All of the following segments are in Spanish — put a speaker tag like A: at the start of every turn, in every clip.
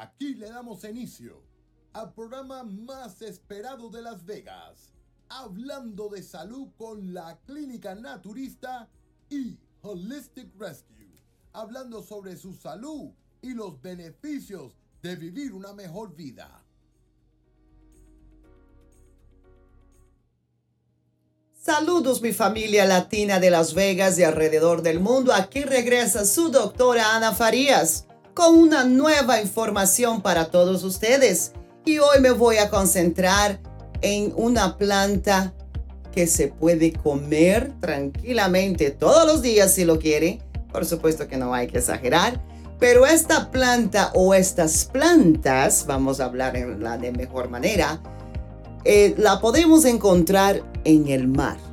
A: Aquí le damos inicio al programa más esperado de Las Vegas, hablando de salud con la clínica naturista y Holistic Rescue, hablando sobre su salud y los beneficios de vivir una mejor vida.
B: Saludos mi familia latina de Las Vegas y alrededor del mundo. Aquí regresa su doctora Ana Farías con una nueva información para todos ustedes. Y hoy me voy a concentrar en una planta que se puede comer tranquilamente todos los días si lo quiere. Por supuesto que no hay que exagerar. Pero esta planta o estas plantas, vamos a hablar en la de mejor manera, eh, la podemos encontrar en el mar.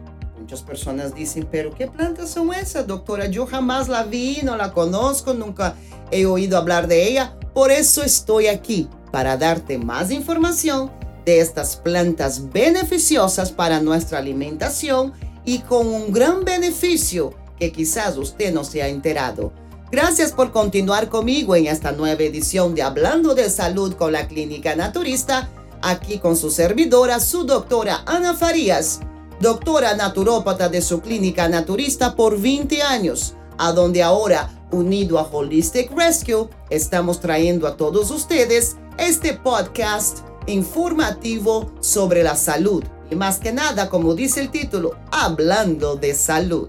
B: Muchas personas dicen, pero ¿qué plantas son esas, doctora? Yo jamás la vi, no la conozco, nunca he oído hablar de ella. Por eso estoy aquí, para darte más información de estas plantas beneficiosas para nuestra alimentación y con un gran beneficio que quizás usted no se ha enterado. Gracias por continuar conmigo en esta nueva edición de Hablando de Salud con la Clínica Naturista aquí con su servidora, su doctora Ana Farías, doctora naturópata de su clínica naturista por 20 años, a donde ahora, unido a Holistic Rescue, estamos trayendo a todos ustedes este podcast informativo sobre la salud. Y más que nada, como dice el título, hablando de salud.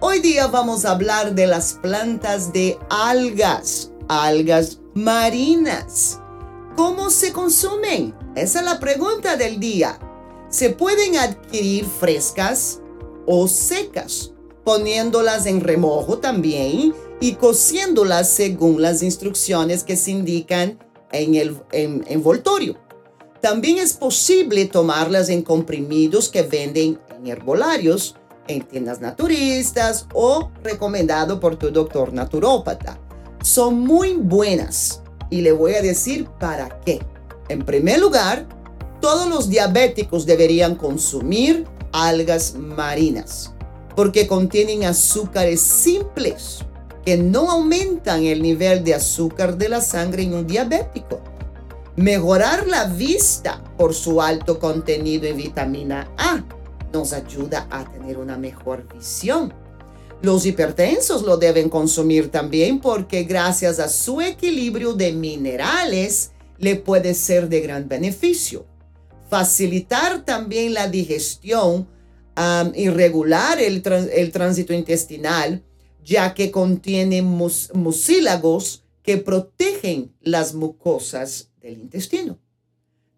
B: Hoy día vamos a hablar de las plantas de algas, algas marinas. ¿Cómo se consumen? Esa es la pregunta del día. Se pueden adquirir frescas o secas, poniéndolas en remojo también y cociéndolas según las instrucciones que se indican en el envoltorio. También es posible tomarlas en comprimidos que venden en herbolarios, en tiendas naturistas o recomendado por tu doctor naturópata. Son muy buenas y le voy a decir para qué. En primer lugar, todos los diabéticos deberían consumir algas marinas porque contienen azúcares simples que no aumentan el nivel de azúcar de la sangre en un diabético. Mejorar la vista por su alto contenido en vitamina A nos ayuda a tener una mejor visión los hipertensos lo deben consumir también porque gracias a su equilibrio de minerales le puede ser de gran beneficio. Facilitar también la digestión y regular el, tránsito intestinal, ya que contiene mucílagos que protegen las mucosas del intestino.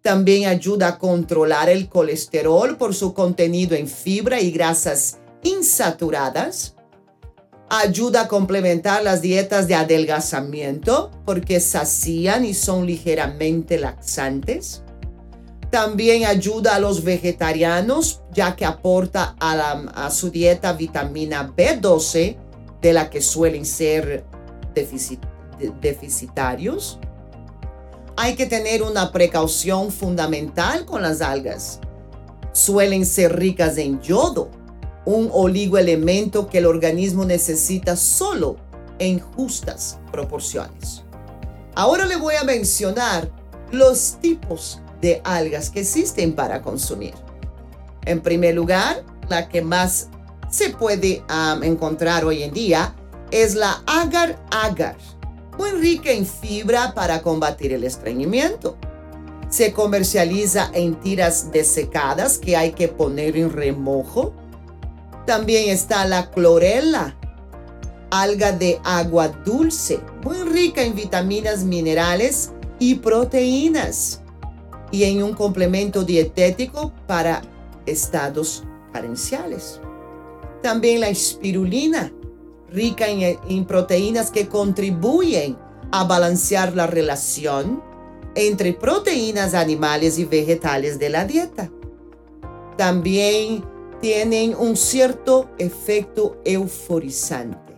B: También ayuda a controlar el colesterol por su contenido en fibra y grasas insaturadas Ayuda a complementar las dietas de adelgazamiento porque sacían y son ligeramente laxantes. También ayuda a los vegetarianos ya que aporta a, su dieta vitamina B12 de la que suelen ser deficitarios. Hay que tener una precaución fundamental con las algas. Suelen ser ricas en yodo un oligoelemento que el organismo necesita solo en justas proporciones. Ahora le voy a mencionar los tipos de algas que existen para consumir. En primer lugar, la que más se puede encontrar hoy en día es la agar agar, muy rica en fibra para combatir el estreñimiento. Se comercializa en tiras desecadas que hay que poner en remojo también está la clorela, alga de agua dulce, muy rica en vitaminas, minerales y proteínas, y en un complemento dietético para estados carenciales. También la espirulina, rica en, proteínas que contribuyen a balancear la relación entre proteínas animales y vegetales de la dieta. También tienen un cierto efecto euforizante.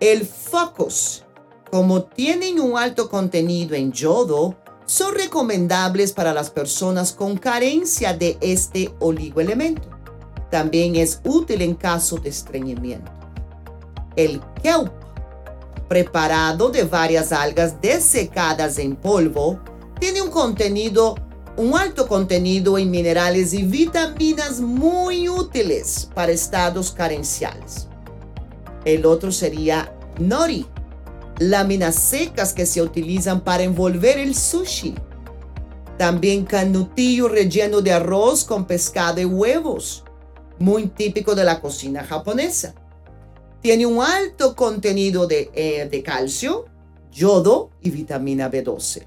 B: El focus, como tienen un alto contenido en yodo, son recomendables para las personas con carencia de este oligoelemento. También es útil en caso de estreñimiento. El kelp, preparado de varias algas desecadas en polvo, tiene un contenido, un alto contenido en minerales y vitaminas muy útiles para estados carenciales. El otro sería nori, láminas secas que se utilizan para envolver el sushi. También canutillo relleno de arroz con pescado y huevos, muy típico de la cocina japonesa. Tiene un alto contenido de, eh, calcio, yodo y vitamina B12.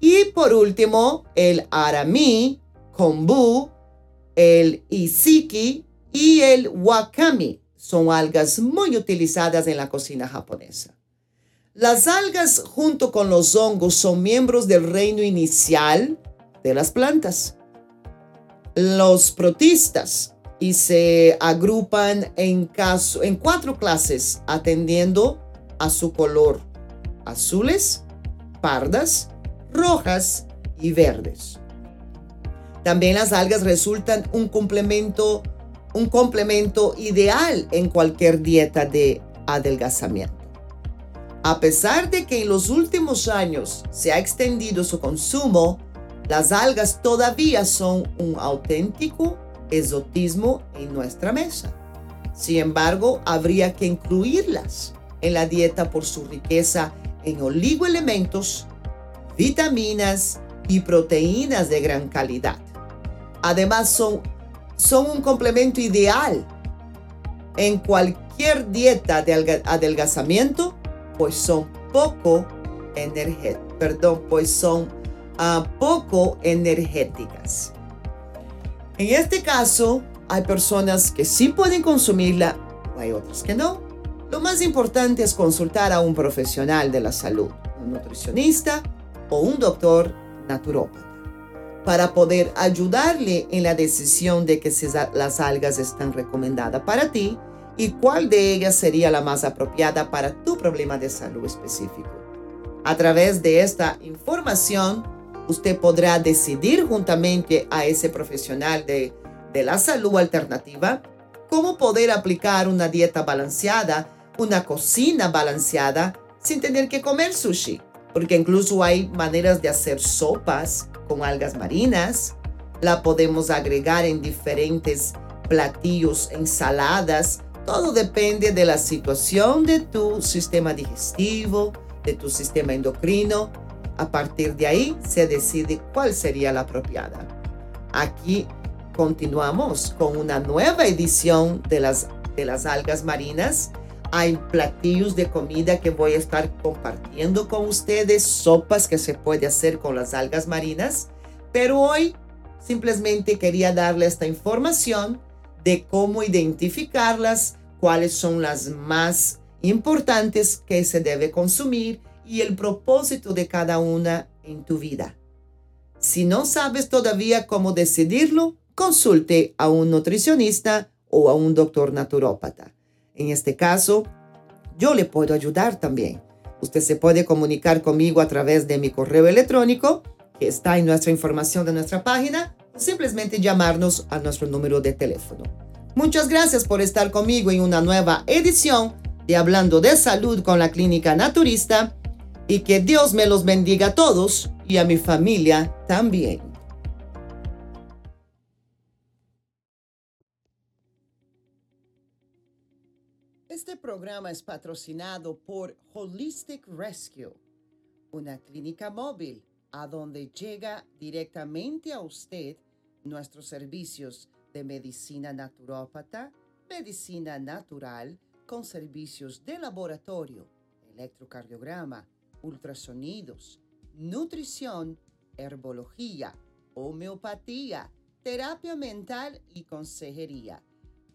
B: Y por último, el arami, kombu, el isiki y el wakami son algas muy utilizadas en la cocina japonesa. Las algas junto con los hongos son miembros del reino inicial de las plantas. Los protistas y se agrupan en, cuatro clases atendiendo a su color, azules, pardas, rojas y verdes. También las algas resultan un complemento ideal en cualquier dieta de adelgazamiento. A pesar de que en los últimos años se ha extendido su consumo, las algas todavía son un auténtico exotismo en nuestra mesa. Sin embargo, habría que incluirlas en la dieta por su riqueza en oligoelementos, vitaminas y proteínas de gran calidad. Además, son, son un complemento ideal en cualquier dieta de adelgazamiento, pues son poco energéticas, perdón, pues son uh, poco energéticas. En este caso, hay personas que sí pueden consumirla, hay otras que no. Lo más importante es consultar a un profesional de la salud, un nutricionista o un doctor naturópata, para poder ayudarle en la decisión de que si las algas están recomendadas para ti y cuál de ellas sería la más apropiada para tu problema de salud específico. A través de esta información, usted podrá decidir juntamente a ese profesional de, de la salud alternativa cómo poder aplicar una dieta balanceada, una cocina balanceada, sin tener que comer sushi. Porque incluso hay maneras de hacer sopas con algas marinas. La podemos agregar en diferentes platillos, ensaladas. Todo depende de la situación de tu sistema digestivo, de tu sistema endocrino a partir de ahí se decide cuál sería la apropiada. Aquí continuamos con una nueva edición de las, de las algas marinas. Hay platillos de comida que voy a estar compartiendo con ustedes, sopas que se puede hacer con las algas marinas, pero hoy simplemente quería darle esta información de cómo identificarlas, cuáles son las más importantes que se debe consumir y el propósito de cada una en tu vida. Si no sabes todavía cómo decidirlo, consulte a un nutricionista o a un doctor naturópata. En este caso, yo le puedo ayudar también. Usted se puede comunicar conmigo a través de mi correo electrónico, que está en nuestra información de nuestra página, simplemente llamarnos a nuestro número de teléfono. Muchas gracias por estar conmigo en una nueva edición de Hablando de Salud con la Clínica Naturista y que Dios me los bendiga a todos y a mi familia también. Este programa es patrocinado por Holistic Rescue, una clínica móvil a donde llega directamente a usted nuestros servicios de medicina naturópata, medicina natural, con servicios de laboratorio, electrocardiograma, ultrasonidos, nutrición, herbología, homeopatía, terapia mental y consejería.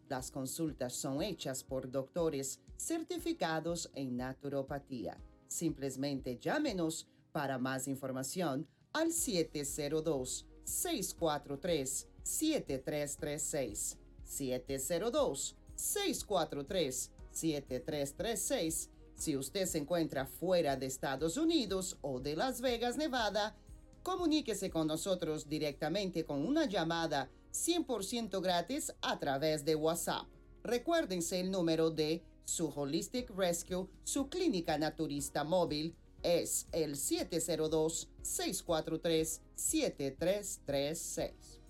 B: Las consultas son hechas por doctores certificados en naturopatía. Simplemente llámenos para más información al 702-643-7336. 702-643-7336 si usted se encuentra fuera de Estados Unidos o de Las Vegas, Nevada, comuníquese con nosotros directamente con una llamada 100% gratis a través de WhatsApp. Recuérdense el número de Su Holistic Rescue, su clínica naturista móvil, es el 702-643-7336.